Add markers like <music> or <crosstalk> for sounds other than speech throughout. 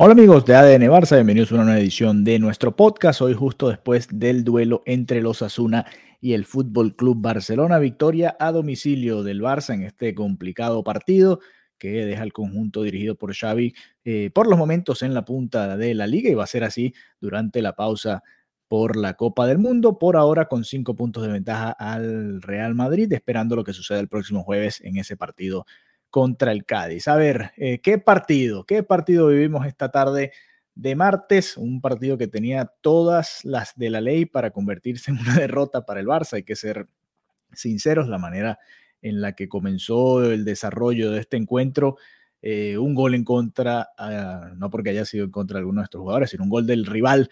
Hola amigos de ADN Barça, bienvenidos a una nueva edición de nuestro podcast. Hoy justo después del duelo entre los Asuna y el Fútbol Club Barcelona, victoria a domicilio del Barça en este complicado partido que deja el conjunto dirigido por Xavi eh, por los momentos en la punta de la liga y va a ser así durante la pausa por la Copa del Mundo, por ahora con cinco puntos de ventaja al Real Madrid, esperando lo que suceda el próximo jueves en ese partido contra el Cádiz. A ver, eh, ¿qué partido? ¿Qué partido vivimos esta tarde de martes? Un partido que tenía todas las de la ley para convertirse en una derrota para el Barça. Hay que ser sinceros, la manera en la que comenzó el desarrollo de este encuentro. eh, un gol en contra, ah, no porque haya sido en contra de alguno de estos jugadores, sino un gol del rival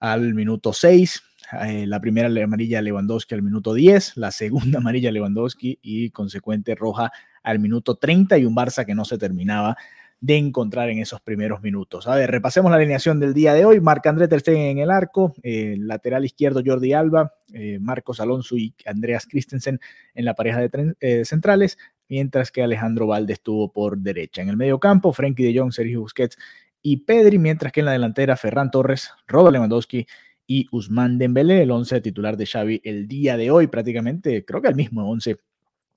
al minuto 6. eh, la primera amarilla Lewandowski al minuto 10, la segunda <laughs> amarilla Lewandowski y consecuente roja al minuto 30 y un Barça que no se terminaba de encontrar en esos primeros minutos. A ver, repasemos la alineación del día de hoy. Marc-André Ter Stegen en el arco, eh, lateral izquierdo Jordi Alba, eh, Marcos Alonso y Andreas Christensen en la pareja de eh, centrales, mientras que Alejandro Valde estuvo por derecha. En el medio campo, Frenkie de Jong, Sergio Busquets y Pedri, mientras que en la delantera Ferran Torres, Robert Lewandowski y Usman Dembélé, el 11 titular de Xavi el día de hoy, prácticamente, creo que el mismo 11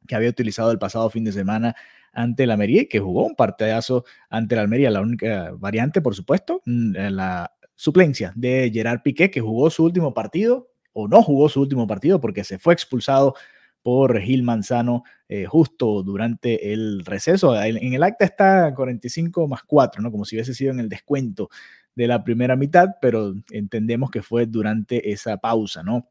que había utilizado el pasado fin de semana ante el Almería y que jugó un partidazo ante el Almería. La única variante, por supuesto, mm, eh, la suplencia de Gerard Piqué, que jugó su último partido o no jugó su último partido porque se fue expulsado por Gil Manzano eh, justo durante el receso. En el acta está 45 más 4, ¿no? Como si hubiese sido en el descuento de la primera mitad, pero entendemos que fue durante esa pausa, ¿no?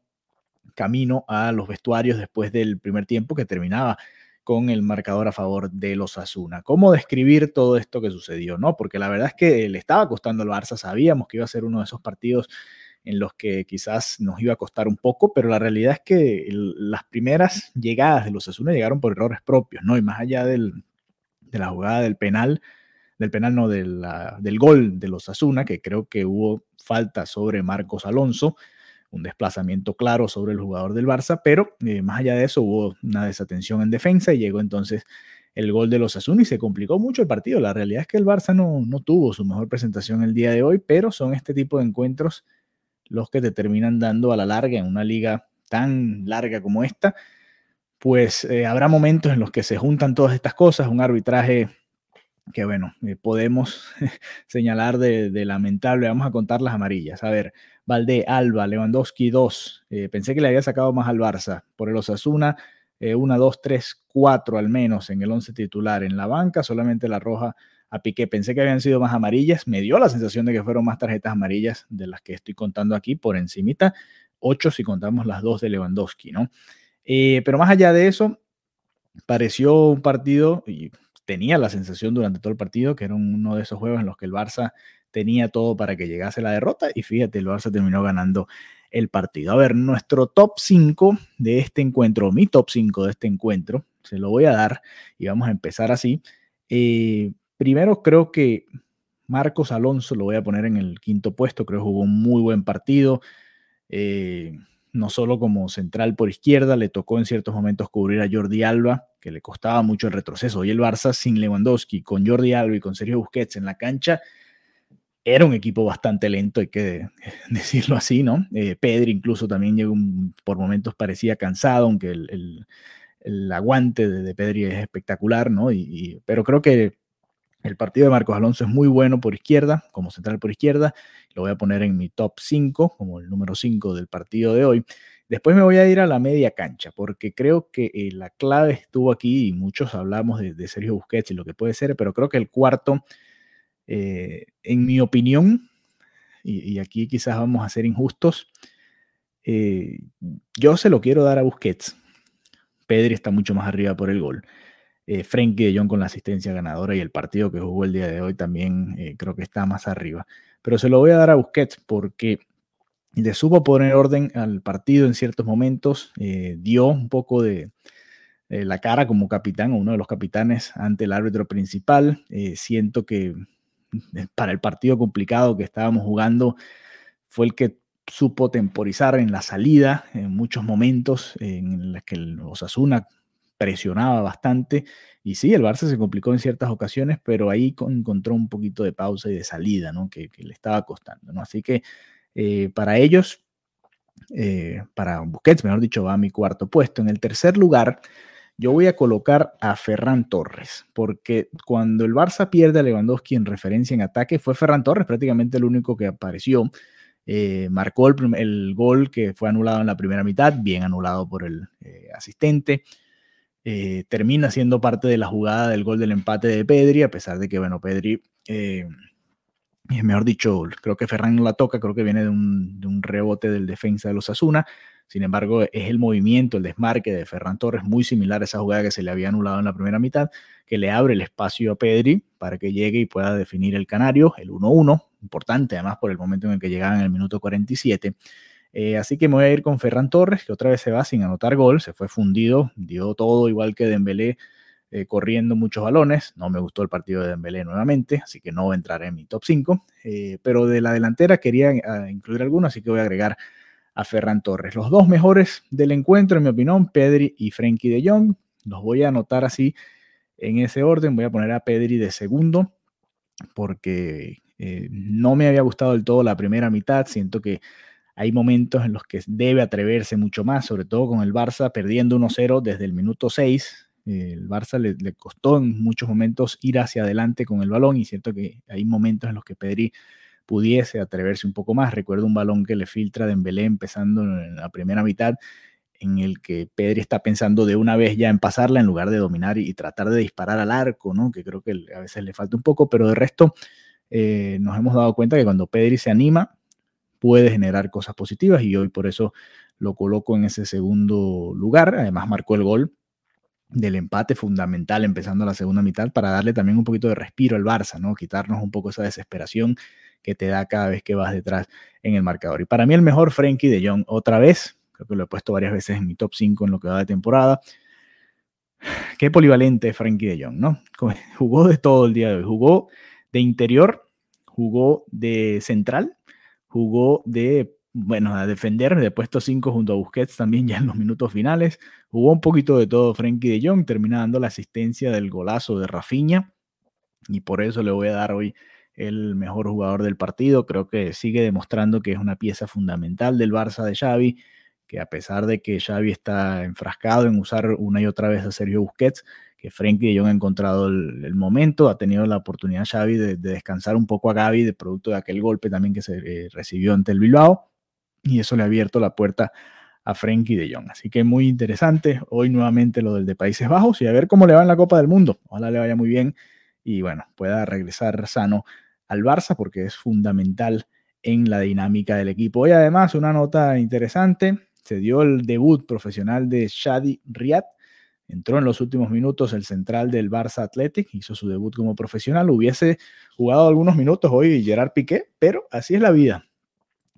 Camino a los vestuarios después del primer tiempo que terminaba con el marcador a favor de los Asuna. ¿Cómo describir todo esto que sucedió? ¿no? Porque la verdad es que le estaba costando al Barça, sabíamos que iba a ser uno de esos partidos en los que quizás nos iba a costar un poco, pero la realidad es que las primeras llegadas de los Asuna llegaron por errores propios, ¿no? Y más allá del, de la jugada del penal, del penal no, del gol de los Asuna, que creo que hubo falta sobre Marcos Alonso, un desplazamiento claro sobre el jugador del Barça, pero eh, más allá de eso hubo una desatención en defensa y llegó entonces el gol de los Asuna y se complicó mucho el partido. La realidad es que el Barça no, no tuvo su mejor presentación el día de hoy, pero son este tipo de encuentros los que te terminan dando a la larga en una liga tan larga como esta, pues eh, habrá momentos en los que se juntan todas estas cosas, un arbitraje que bueno, eh, podemos <laughs> señalar de, de lamentable. Vamos a contar las amarillas. A ver, Valdé, Alba, Lewandowski 2. Eh, pensé que le había sacado más al Barça. Por el Osasuna, 1, 2, 3, 4 al menos en el 11 titular. En la banca, solamente la roja a Piqué. Pensé que habían sido más amarillas. Me dio la sensación de que fueron más tarjetas amarillas de las que estoy contando aquí por encimita. 8 si contamos las dos de Lewandowski, ¿no? Eh, pero más allá de eso, pareció un partido, y tenía la sensación durante todo el partido que era uno de esos juegos en los que el Barça tenía todo para que llegase la derrota y fíjate, el Barça terminó ganando el partido. A ver, nuestro top 5 de este encuentro, mi top 5 de este encuentro, se lo voy a dar y vamos a empezar así. Eh, primero creo que Marcos Alonso lo voy a poner en el quinto puesto, creo que jugó un muy buen partido. Eh, no solo como central por izquierda, le tocó en ciertos momentos cubrir a Jordi Alba, que le costaba mucho el retroceso. Hoy el Barça sin Lewandowski, con Jordi Alba y con Sergio Busquets en la cancha, era un equipo bastante lento, hay que <laughs> decirlo así, ¿no? Eh, Pedri incluso también llegó por momentos parecía cansado, aunque el, el, aguante de, Pedri es espectacular, ¿no? Y, pero creo que el partido de Marcos Alonso es muy bueno por izquierda, como central por izquierda. Lo voy a poner en mi top 5, como el número 5 del partido de hoy. Después me voy a ir a la media cancha, porque creo que eh, la clave estuvo aquí y muchos hablamos de, de, Sergio Busquets y lo que puede ser, pero creo que el cuarto, eh, en mi opinión, y, aquí quizás vamos a ser injustos, eh, yo se lo quiero dar a Busquets. Pedri está mucho más arriba por el gol. Eh, Frenkie de Jong con la asistencia ganadora y el partido que jugó el día de hoy también eh, creo que está más arriba. Pero se lo voy a dar a Busquets porque le supo poner orden al partido en ciertos momentos, dio un poco de la cara como capitán o uno de los capitanes ante el árbitro principal. siento que para el partido complicado que estábamos jugando fue el que supo temporizar en la salida en muchos momentos en los que el Osasuna presionaba bastante. Y sí, el Barça se complicó en ciertas ocasiones, pero ahí encontró un poquito de pausa y de salida, ¿no? Que, le estaba costando. Así que eh, para ellos, eh, para Busquets, mejor dicho, va a mi cuarto puesto. En el tercer lugar, yo voy a colocar a Ferran Torres, porque cuando el Barça pierde a Lewandowski en referencia en ataque, fue Ferran Torres prácticamente el único que apareció. Eh, marcó el, gol que fue anulado en la primera mitad, bien anulado por el asistente. Eh, termina siendo parte de la jugada del gol del empate de Pedri, a pesar de que, bueno, Pedri, eh, mejor dicho, creo que Ferran no la toca, creo que viene de un, rebote del defensa de los Asuna. Sin embargo, es el movimiento, el desmarque de Ferran Torres, muy similar a esa jugada que se le había anulado en la primera mitad, que le abre el espacio a Pedri para que llegue y pueda definir el Canario, el 1-1, importante además por el momento en el que llegaban en el minuto 47. Eh, así que me voy a ir con Ferran Torres, que otra vez se va sin anotar gol, se fue fundido, dio todo igual que Dembélé eh, corriendo muchos balones. No me gustó el partido de Dembélé nuevamente, así que no entraré en mi top 5. Eh, pero de la delantera quería incluir alguno, así que voy a agregar a Ferran Torres. Los dos mejores del encuentro, en mi opinión, Pedri y Frenkie de Jong. Los voy a anotar así en ese orden. Voy a poner a Pedri de segundo porque no me había gustado del todo la primera mitad. Siento que hay momentos en los que debe atreverse mucho más, sobre todo con el Barça perdiendo 1-0 desde el minuto 6. El Barça le, costó en muchos momentos ir hacia adelante con el balón y siento que hay momentos en los que Pedri pudiese atreverse un poco más. Recuerdo un balón que le filtra Dembélé empezando en la primera mitad en el que Pedri está pensando de una vez ya en pasarla en lugar de dominar y, tratar de disparar al arco, ¿no? Que creo que a veces le falta un poco, pero de resto eh, nos hemos dado cuenta que cuando Pedri se anima, puede generar cosas positivas y hoy por eso lo coloco en ese segundo lugar. Además marcó el gol del empate fundamental empezando la segunda mitad para darle también un poquito de respiro al Barça, ¿no? Quitarnos un poco esa desesperación que te da cada vez que vas detrás en el marcador. Y para mí el mejor Frenkie de Jong otra vez, creo que lo he puesto varias veces en mi top 5 en lo que va de temporada. <sighs> Qué polivalente Frenkie de Jong, ¿no? <laughs> Jugó de todo el día de hoy, jugó de interior, jugó de central, jugó de, bueno, a defender de puesto 5 junto a Busquets también <laughs> ya en los minutos finales. Jugó un poquito de todo Frenkie de Jong, termina dando la asistencia del golazo de Rafinha y por eso le voy a dar hoy el mejor jugador del partido. Creo que sigue demostrando que es una pieza fundamental del Barça de Xavi, que a pesar de que Xavi está enfrascado en usar una y otra vez a Sergio Busquets, que Frenkie de Jong ha encontrado el, momento, ha tenido la oportunidad Xavi de, descansar un poco a Gaby de producto de aquel golpe también que se eh, recibió ante el Bilbao y eso le ha abierto la puerta a Frenkie de Jong. Así que muy interesante hoy nuevamente lo del de Países Bajos y a ver cómo le va en la Copa del Mundo. Ojalá le vaya muy bien y bueno, pueda regresar sano al Barça porque es fundamental en la dinámica del equipo. Y además una nota interesante, se dio el debut profesional de Shadi Riyad Entró en los últimos minutos el central del Barça Athletic, hizo su debut como profesional. Hubiese jugado algunos minutos hoy Gerard Piqué, pero así es la vida.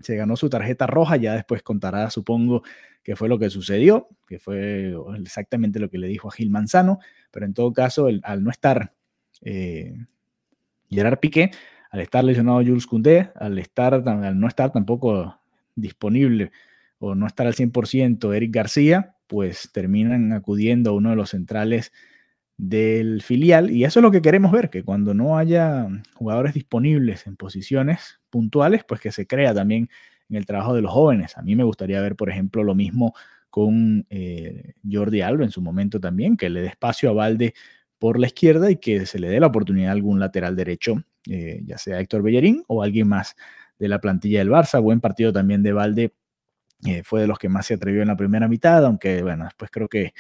Se ganó su tarjeta roja, ya después contará, supongo, qué fue lo que sucedió, que fue exactamente lo que le dijo a Gil Manzano, pero en todo caso, al no estar eh, Gerard Piqué, al estar lesionado Jules Koundé, al, estar, al no estar tampoco disponible o no estar al 100% Eric García, pues terminan acudiendo a uno de los centrales del filial y eso es lo que queremos ver, que cuando no haya jugadores disponibles en posiciones puntuales, pues que se crea también en el trabajo de los jóvenes. A mí me gustaría ver, por ejemplo, lo mismo con eh, Jordi Alba en su momento también, que le dé espacio a Valde por la izquierda y que se le dé la oportunidad a algún lateral derecho, eh, ya sea Héctor Bellerín o alguien más de la plantilla del Barça. Buen partido también de Valde eh, fue de los que más se atrevió en la primera mitad, aunque bueno, después creo que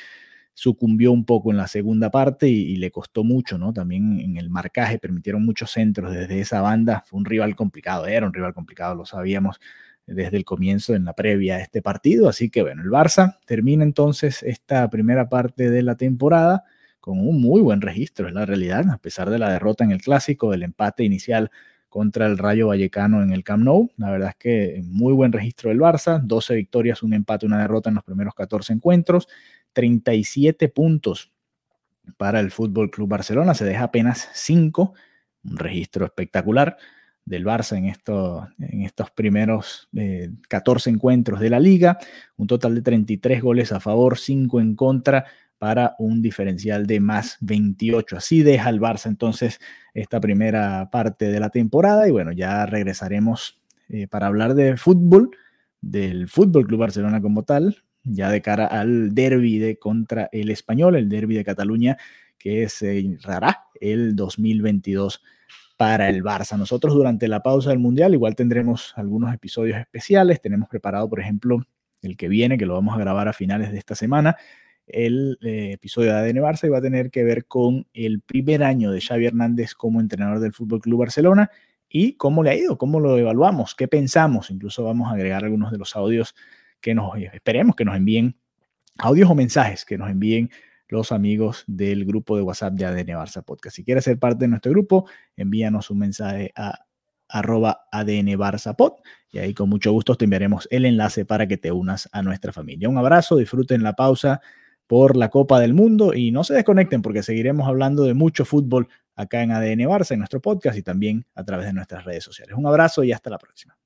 sucumbió un poco en la segunda parte y, le costó mucho, ¿no? También en el marcaje permitieron muchos centros desde esa banda. Fue un rival complicado, era un rival complicado, lo sabíamos desde el comienzo en la previa a este partido. Así que bueno, el Barça termina entonces esta primera parte de la temporada con un muy buen registro, es la realidad, a pesar de la derrota en el clásico, del empate inicial contra el Rayo Vallecano en el Camp Nou. La verdad es que muy buen registro del Barça, 12 victorias, un empate, una derrota en los primeros 14 encuentros, 37 puntos para el Fútbol Club Barcelona, se deja apenas 5, un registro espectacular del Barça en, esto, en estos primeros 14 eh, encuentros de la liga, un total de 33 goles a favor, 5 en contra para un diferencial de más 28. Así deja el Barça entonces esta primera parte de la temporada y bueno, ya regresaremos eh, para hablar de fútbol, del Fútbol Club Barcelona como tal, ya de cara al derby de contra el español, el derby de Cataluña que se cerrará el 2022 para el Barça. Nosotros durante la pausa del Mundial igual tendremos algunos episodios especiales. Tenemos preparado, por ejemplo, el que viene, que lo vamos a grabar a finales de esta semana, el eh, episodio de ADN Barça y va a tener que ver con el primer año de Xavi Hernández como entrenador del Fútbol Club Barcelona y cómo le ha ido, cómo lo evaluamos, qué pensamos. Incluso vamos a agregar algunos de los audios que nos esperemos que nos envíen, audios o mensajes que nos envíen los amigos del grupo de WhatsApp de ADN Barça Podcast. Si quieres ser parte de nuestro grupo, envíanos un mensaje a arroba ADN Barça Pod y ahí con mucho gusto te enviaremos el enlace para que te unas a nuestra familia. Un abrazo, disfruten la pausa por la Copa del Mundo y no se desconecten porque seguiremos hablando de mucho fútbol acá en ADN Barça, en nuestro podcast y también a través de nuestras redes sociales. Un abrazo y hasta la próxima.